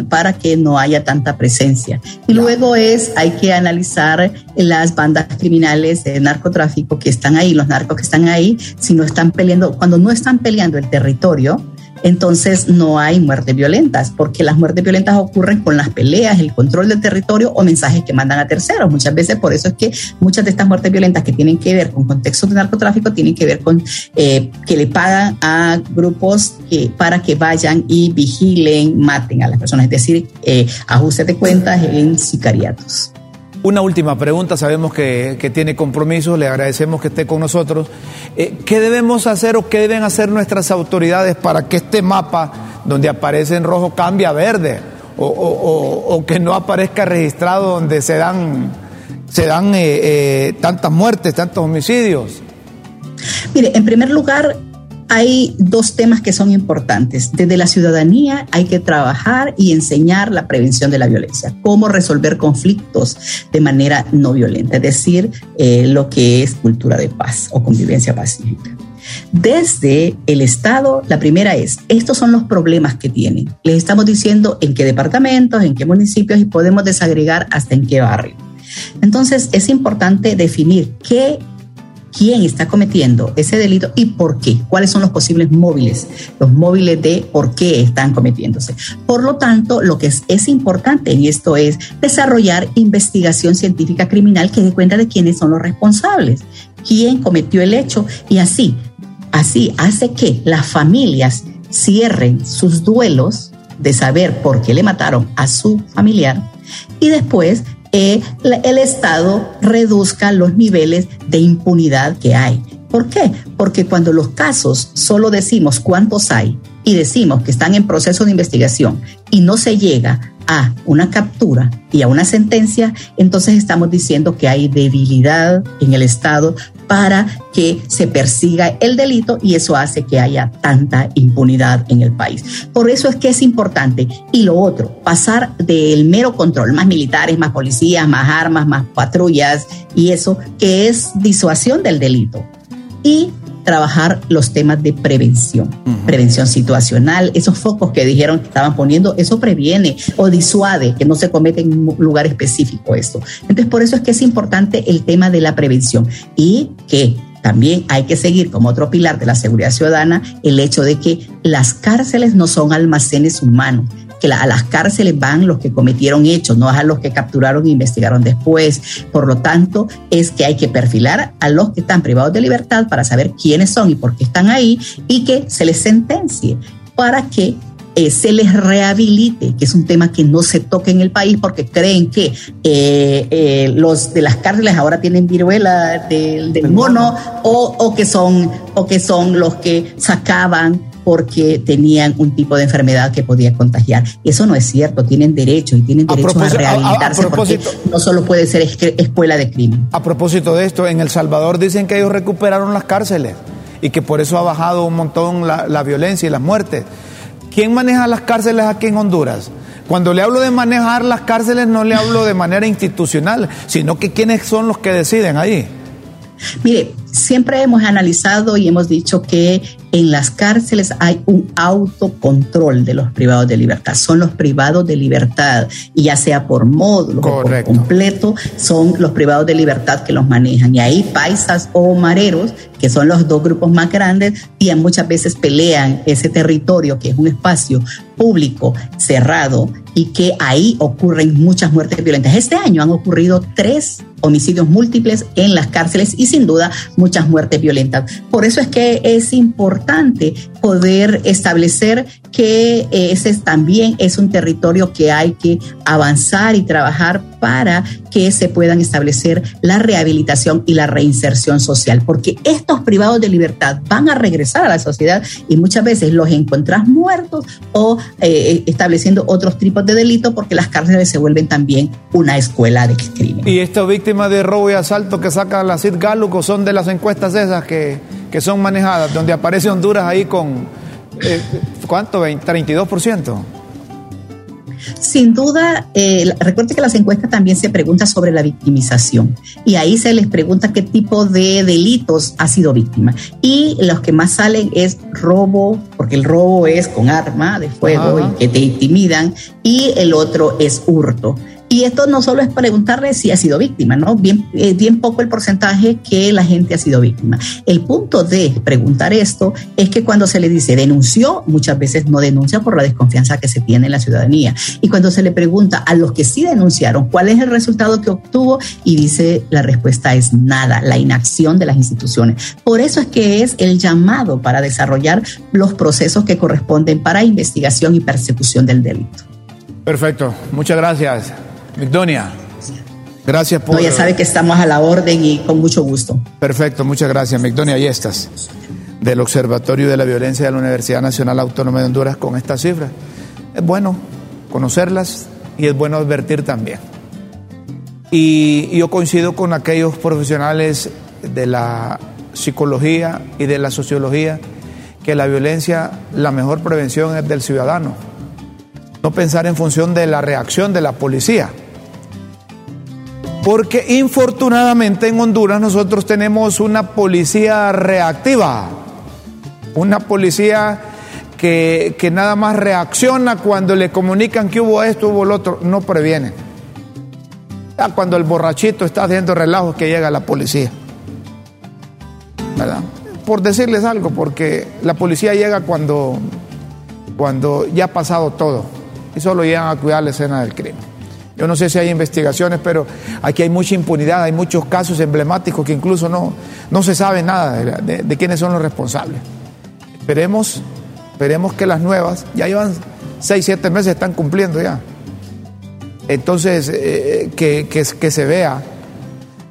para que no haya tanta presencia. Y luego es, hay que analizar las bandas criminales de narcotráfico que están ahí, los narcos que están ahí, si no están peleando, cuando no están peleando el territorio, entonces no hay muertes violentas, porque las muertes violentas ocurren con las peleas, el control del territorio o mensajes que mandan a terceros. Muchas veces por eso es que muchas de estas muertes violentas que tienen que ver con contextos de narcotráfico tienen que ver con eh, que le pagan a grupos que, para que vayan y vigilen, maten a las personas, es decir, eh, ajustes de cuentas en sicariatos. Una última pregunta, sabemos que, que tiene compromisos, le agradecemos que esté con nosotros. Eh, ¿Qué debemos hacer o qué deben hacer nuestras autoridades para que este mapa, donde aparece en rojo, cambie a verde? O, o, o que no aparezca registrado donde se dan, se dan eh, eh, tantas muertes, tantos homicidios. Mire, en primer lugar, hay dos temas que son importantes. Desde la ciudadanía hay que trabajar y enseñar la prevención de la violencia, cómo resolver conflictos de manera no violenta, es decir, eh, lo que es cultura de paz o convivencia pacífica. Desde el Estado, la primera es, estos son los problemas que tienen. Les estamos diciendo en qué departamentos, en qué municipios y podemos desagregar hasta en qué barrio. Entonces, es importante definir qué quién está cometiendo ese delito y por qué, cuáles son los posibles móviles, los móviles de por qué están cometiéndose. Por lo tanto, lo que es, importante en esto es desarrollar investigación científica criminal que dé cuenta de quiénes son los responsables, quién cometió el hecho y así, así hace que las familias cierren sus duelos de saber por qué le mataron a su familiar y después el Estado reduzca los niveles de impunidad que hay. ¿Por qué? Porque cuando los casos solo decimos cuántos hay y decimos que están en proceso de investigación y no se llega a una captura y a una sentencia, entonces estamos diciendo que hay debilidad en el Estado para que se persiga el delito y eso hace que haya tanta impunidad en el país. Por eso es que es importante. Y lo otro, pasar del mero control, más militares, más policías, más armas, más patrullas y eso, que es disuasión del delito. Y trabajar los temas de prevención, prevención situacional, esos focos que dijeron que estaban poniendo, eso previene o disuade que no se comete en un lugar específico esto. Entonces, por eso es que es importante el tema de la prevención y que también hay que seguir como otro pilar de la seguridad ciudadana el hecho de que las cárceles no son almacenes humanos que a las cárceles van los que cometieron hechos, no a los que capturaron e investigaron después. Por lo tanto, es que hay que perfilar a los que están privados de libertad para saber quiénes son y por qué están ahí y que se les sentencie para que eh, se les rehabilite, que es un tema que no se toca en el país porque creen que eh, eh, los de las cárceles ahora tienen viruela del, del mono o, o, que son, o que son los que sacaban porque tenían un tipo de enfermedad que podía contagiar. Eso no es cierto, tienen derecho y tienen derecho a, rehabilitarse porque no solo puede ser escuela de crimen. A propósito de esto, en El Salvador dicen que ellos recuperaron las cárceles y que por eso ha bajado un montón la, la violencia y las muertes. ¿Quién maneja las cárceles aquí en Honduras? Cuando le hablo de manejar las cárceles no le hablo de manera institucional, sino que quiénes son los que deciden ahí. Mire, siempre hemos analizado y hemos dicho que en las cárceles hay un autocontrol de los privados de libertad. Son los privados de libertad, y ya sea por módulo o por completo, son los privados de libertad que los manejan. Y ahí paisas o mareros, que son los dos grupos más grandes, y muchas veces pelean ese territorio que es un espacio público cerrado y que ahí ocurren muchas muertes violentas. Este año han ocurrido tres homicidios múltiples en las cárceles y sin duda muchas muertes violentas. Por eso es que es importante poder establecer que ese también es un territorio que hay que avanzar y trabajar para que se puedan establecer la rehabilitación y la reinserción social, porque estos privados de libertad van a regresar a la sociedad y muchas veces los encontrás muertos o eh, estableciendo otros tipos de delitos porque las cárceles se vuelven también una escuela de crimen. Y estas víctimas de robo y asalto que saca la CID son de las encuestas esas que, que son manejadas, donde aparece Honduras ahí con, eh, ¿cuánto? 32%. Sin duda, eh, recuerde que las encuestas también se preguntan sobre la victimización y ahí se les pregunta qué tipo de delitos ha sido víctima. Y los que más salen es robo, porque el robo es con arma de fuego y que te intimidan, y el otro es hurto. Y esto no solo es preguntarle si ha sido víctima, ¿no? Bien, eh, bien poco el porcentaje que la gente ha sido víctima. El punto de preguntar esto es que cuando se le dice denunció, muchas veces no denuncia por la desconfianza que se tiene en la ciudadanía. Y cuando se le pregunta a los que sí denunciaron cuál es el resultado que obtuvo, y dice la respuesta es nada, la inacción de las instituciones. Por eso es que es el llamado para desarrollar los procesos que corresponden para investigación y persecución del delito. Perfecto, muchas gracias. Migdonia. Gracias por... No, ya sabe que estamos a la orden y con mucho gusto. Perfecto, muchas gracias, Migdonia Ayestas, del Observatorio de la Violencia de la Universidad Nacional Autónoma de Honduras con estas cifras. Es bueno conocerlas y es bueno advertir también. Y yo coincido con aquellos profesionales de la psicología y de la sociología que la violencia, la mejor prevención es del ciudadano. No pensar en función de la reacción de la policía. Porque infortunadamente en Honduras nosotros tenemos una policía reactiva, una policía que, que, nada más reacciona cuando le comunican que hubo esto, hubo lo otro, no previene. Ya cuando el borrachito está haciendo relajos que llega la policía. ¿Verdad? Por decirles algo, porque la policía llega cuando, cuando ya ha pasado todo y solo llegan a cuidar la escena del crimen. Yo no sé si hay investigaciones, pero aquí hay mucha impunidad, hay muchos casos emblemáticos que incluso no, no se sabe nada de, quiénes son los responsables. Esperemos, esperemos que las nuevas, ya llevan seis, siete meses, están cumpliendo ya. Entonces, eh, que, que, que se vea,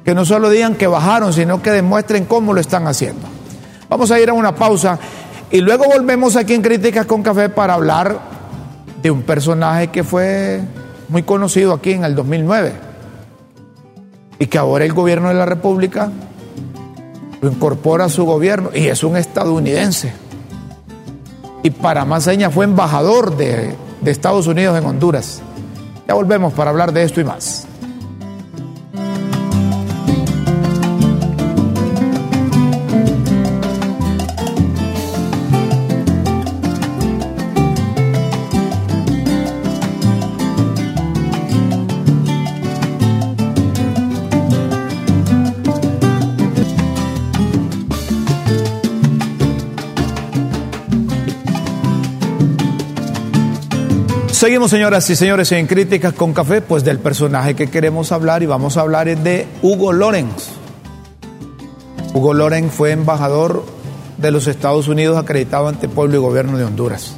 que no solo digan que bajaron, sino que demuestren cómo lo están haciendo. Vamos a ir a una pausa y luego volvemos aquí en Críticas con Café para hablar de un personaje que fue muy conocido aquí en el 2009 y que ahora el gobierno de la República lo incorpora a su gobierno y es un estadounidense. Y para más señas fue embajador de, de Estados Unidos en Honduras. Ya volvemos para hablar de esto y más. Seguimos, señoras y señores, en Críticas con Café, pues del personaje que queremos hablar y vamos a hablar es de Hugo Lorenz. Hugo Lorenz fue embajador de los Estados Unidos acreditado ante pueblo y gobierno de Honduras.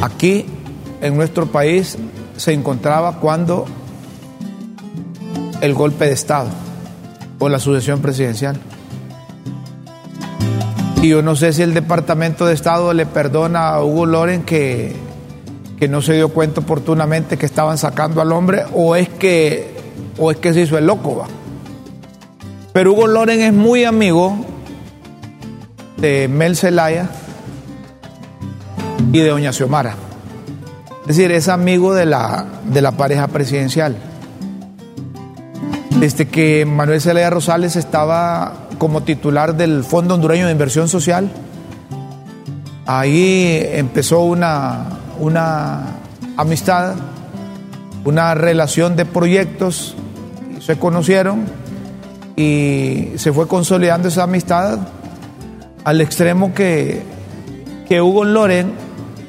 Aquí, en nuestro país, se encontraba cuando el golpe de Estado o la sucesión presidencial. Y yo no sé si el Departamento de Estado le perdona a Hugo Loren que, que no se dio cuenta oportunamente que estaban sacando al hombre o es que, o es que se hizo el loco. ¿va? Pero Hugo Loren es muy amigo de Mel Zelaya y de Doña Xiomara. Es decir, es amigo de la, de la pareja presidencial. Desde que Manuel Zelaya Rosales estaba como titular del Fondo Hondureño de Inversión Social. Ahí empezó una, una amistad, una relación de proyectos, se conocieron y se fue consolidando esa amistad al extremo que, que Hugo Loren,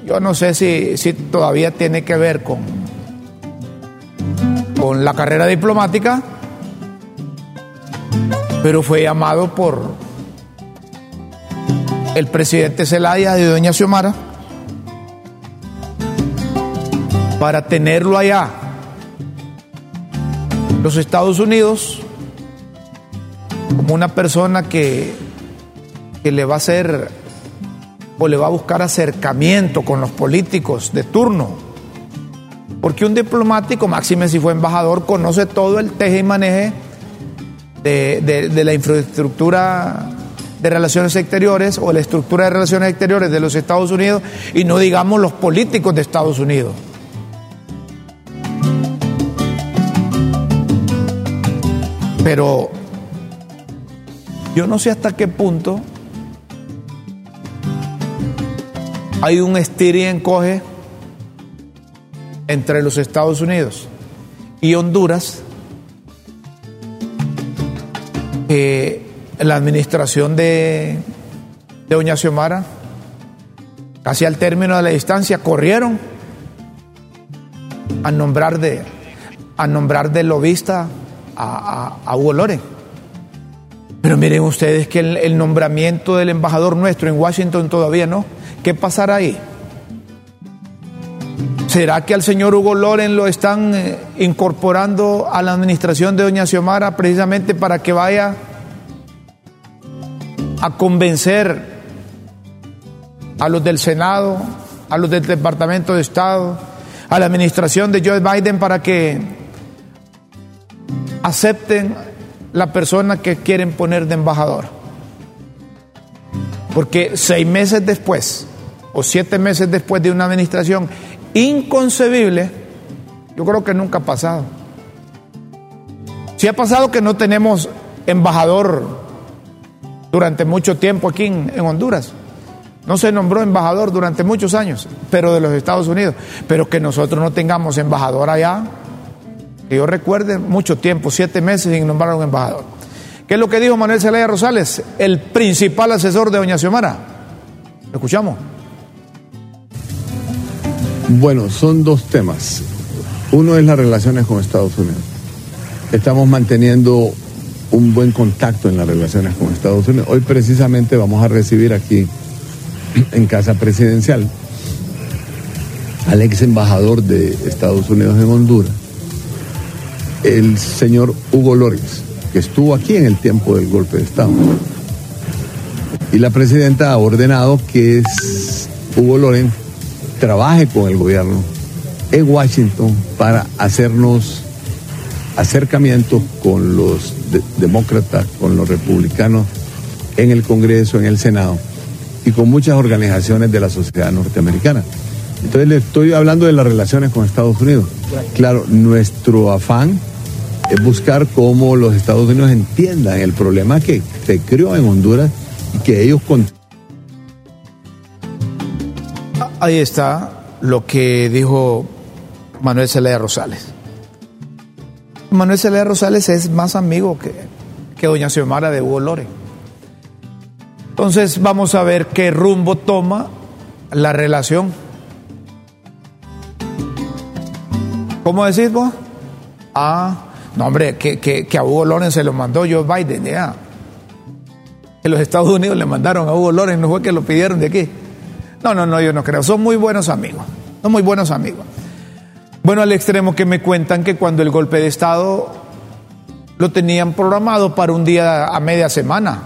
yo no sé si, si todavía tiene que ver con, con la carrera diplomática, pero fue llamado por el presidente Zelaya de Doña Xiomara para tenerlo allá. Los Estados Unidos, como una persona que, que le va a hacer o le va a buscar acercamiento con los políticos de turno. Porque un diplomático, máxime si fue embajador, conoce todo el teje y maneje de, de, la infraestructura de relaciones exteriores o la estructura de relaciones exteriores de los Estados Unidos y no digamos los políticos de Estados Unidos. Pero yo no sé hasta qué punto hay un estir y encoge entre los Estados Unidos y Honduras eh, la administración de, de Doña Xiomara, casi al término de la distancia, corrieron a nombrar de, a nombrar de lobista a, Hugo Loren. Pero miren ustedes que el, nombramiento del embajador nuestro en Washington todavía no. ¿Qué pasará ahí? ¿Será que al señor Hugo Loren lo están eh, incorporando a la administración de Doña Xiomara precisamente para que vaya a convencer a los del Senado, a los del Departamento de Estado, a la administración de Joe Biden para que acepten la persona que quieren poner de embajador? Porque seis meses después o siete meses después de una administración inconcebible, yo creo que nunca ha pasado. Si ha pasado que no tenemos embajador durante mucho tiempo aquí en, Honduras. No se nombró embajador durante muchos años, pero de los Estados Unidos. Pero que nosotros no tengamos embajador allá, que yo recuerde mucho tiempo, siete meses sin nombrar un embajador. ¿Qué es lo que dijo Manuel Zelaya Rosales, el principal asesor de Doña Xiomara? ¿Lo escuchamos? Bueno, son dos temas. Uno es las relaciones con Estados Unidos. Estamos manteniendo un buen contacto en las relaciones con Estados Unidos. Hoy precisamente vamos a recibir aquí en Casa Presidencial al ex embajador de Estados Unidos en Honduras, el señor Hugo Lórez, que estuvo aquí en el tiempo del golpe de Estado. Y la presidenta ha ordenado que es Hugo Loren trabaje con el gobierno en Washington para hacernos acercamientos con los de demócratas, con los republicanos en el Congreso, en el Senado y con muchas organizaciones de la sociedad norteamericana. Entonces le estoy hablando de las relaciones con Estados Unidos. Claro, nuestro afán es buscar cómo los Estados Unidos entiendan el problema que se creó en Honduras y que ellos Ahí está lo que dijo Manuel Zelaya Rosales. Manuel Zelaya Rosales es más amigo que, que doña Xiomara de Hugo Lore. Entonces vamos a ver qué rumbo toma la relación. ¿Cómo decís vos? Ah, no hombre, que, que, que a Hugo Loren se lo mandó Joe Biden, ya. Que los Estados Unidos le mandaron a Hugo Loren, no fue que lo pidieron de aquí. No, no, no, yo no creo. Son muy buenos amigos. Son muy buenos amigos. Bueno, al extremo que me cuentan que cuando el golpe de Estado lo tenían programado para un día a media semana.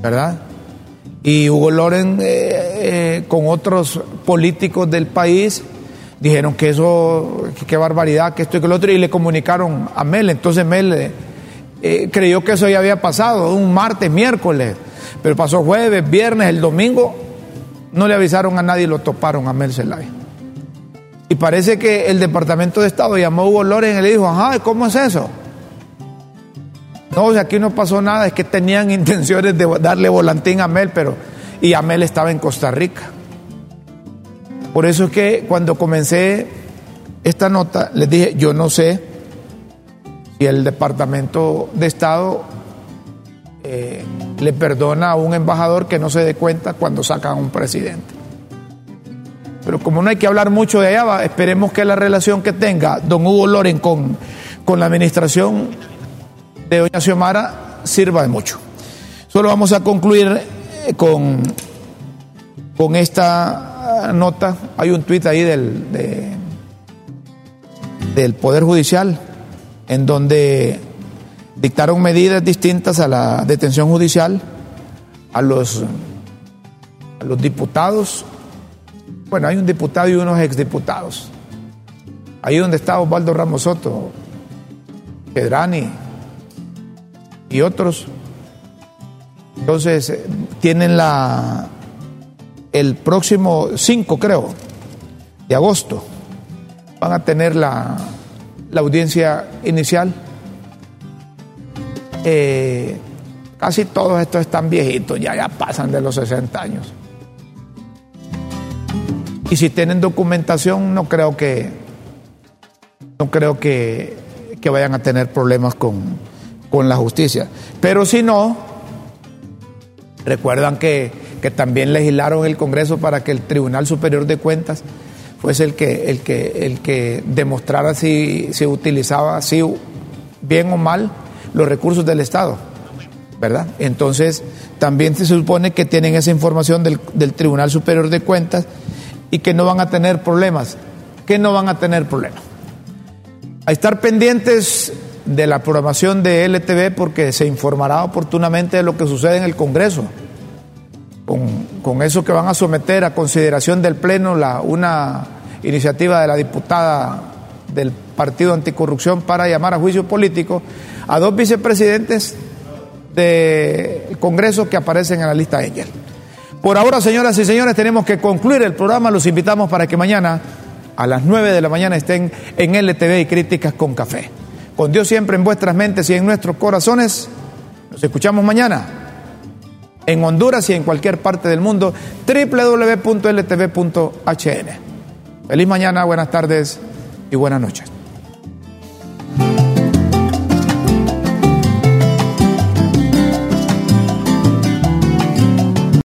¿Verdad? Y Hugo Loren, eh, eh, con otros políticos del país, dijeron que eso, que qué barbaridad, que esto y que lo otro, y le comunicaron a Mel. Entonces Mel eh, creyó que eso ya había pasado, un martes, miércoles, pero pasó jueves, viernes, el domingo, no le avisaron a nadie y lo toparon a Mel Zelaya. Y parece que el Departamento de Estado llamó a Hugo Loren y le dijo, ajá, ¿cómo es eso? No, aquí no pasó nada, es que tenían intenciones de darle volantín a Mel, pero y Amel estaba en Costa Rica. Por eso es que cuando comencé esta nota, les dije, yo no sé si el Departamento de Estado eh, le perdona a un embajador que no se dé cuenta cuando sacan a un presidente. Pero como no hay que hablar mucho de allá, esperemos que la relación que tenga don Hugo Loren con, con la administración de doña Xiomara sirva de mucho. Solo vamos a concluir eh, con, con esta nota. Hay un tuit ahí del, de, del Poder Judicial en donde dictaron medidas distintas a la detención judicial, a los, a los diputados. Bueno, hay un diputado y unos exdiputados. Ahí donde está Osvaldo Ramos Soto, Pedrani y otros. Entonces, tienen la el próximo 5, creo, de agosto, van a tener la, la audiencia inicial eh, casi todos estos están viejitos, ya, ya pasan de los 60 años. Y si tienen documentación, no creo que no creo que, que vayan a tener problemas con, con, la justicia. Pero si no, recuerdan que, que también legislaron el Congreso para que el Tribunal Superior de Cuentas fuese el que, el que, el que demostrara si si utilizaba así bien o mal los recursos del Estado, ¿verdad? Entonces, también se supone que tienen esa información del, del Tribunal Superior de Cuentas y que no van a tener problemas, que no van a tener problemas. A estar pendientes de la programación de LTV porque se informará oportunamente de lo que sucede en el Congreso. Con, eso que van a someter a consideración del Pleno la, una iniciativa de la diputada del Partido Anticorrupción para llamar a juicio político a dos vicepresidentes del Congreso que aparecen en la lista Engel. Por ahora, señoras y señores, tenemos que concluir el programa. Los invitamos para que mañana a las 9 de la mañana estén en LTV y Críticas con Café. Con Dios siempre en vuestras mentes y en nuestros corazones. Nos escuchamos mañana en Honduras y en cualquier parte del mundo. www.ltv.hn. Feliz mañana, buenas tardes y buenas noches.